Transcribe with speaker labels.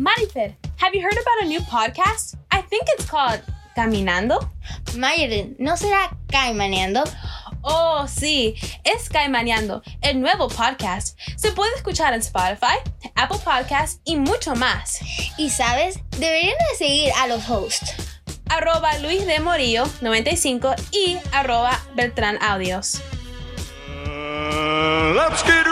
Speaker 1: Marifer, have you heard about a new podcast? I think it's called Caminando.
Speaker 2: Mayrin, ¿no será Caimaneando?
Speaker 1: Oh, sí, es Caimaneando, el nuevo podcast. Se puede escuchar en Spotify, Apple Podcasts y mucho más.
Speaker 2: Y sabes, deberían de seguir a los hosts.
Speaker 1: Arroba Luis de Morillo 95 y arroba Beltrán Audios.
Speaker 3: Let's get.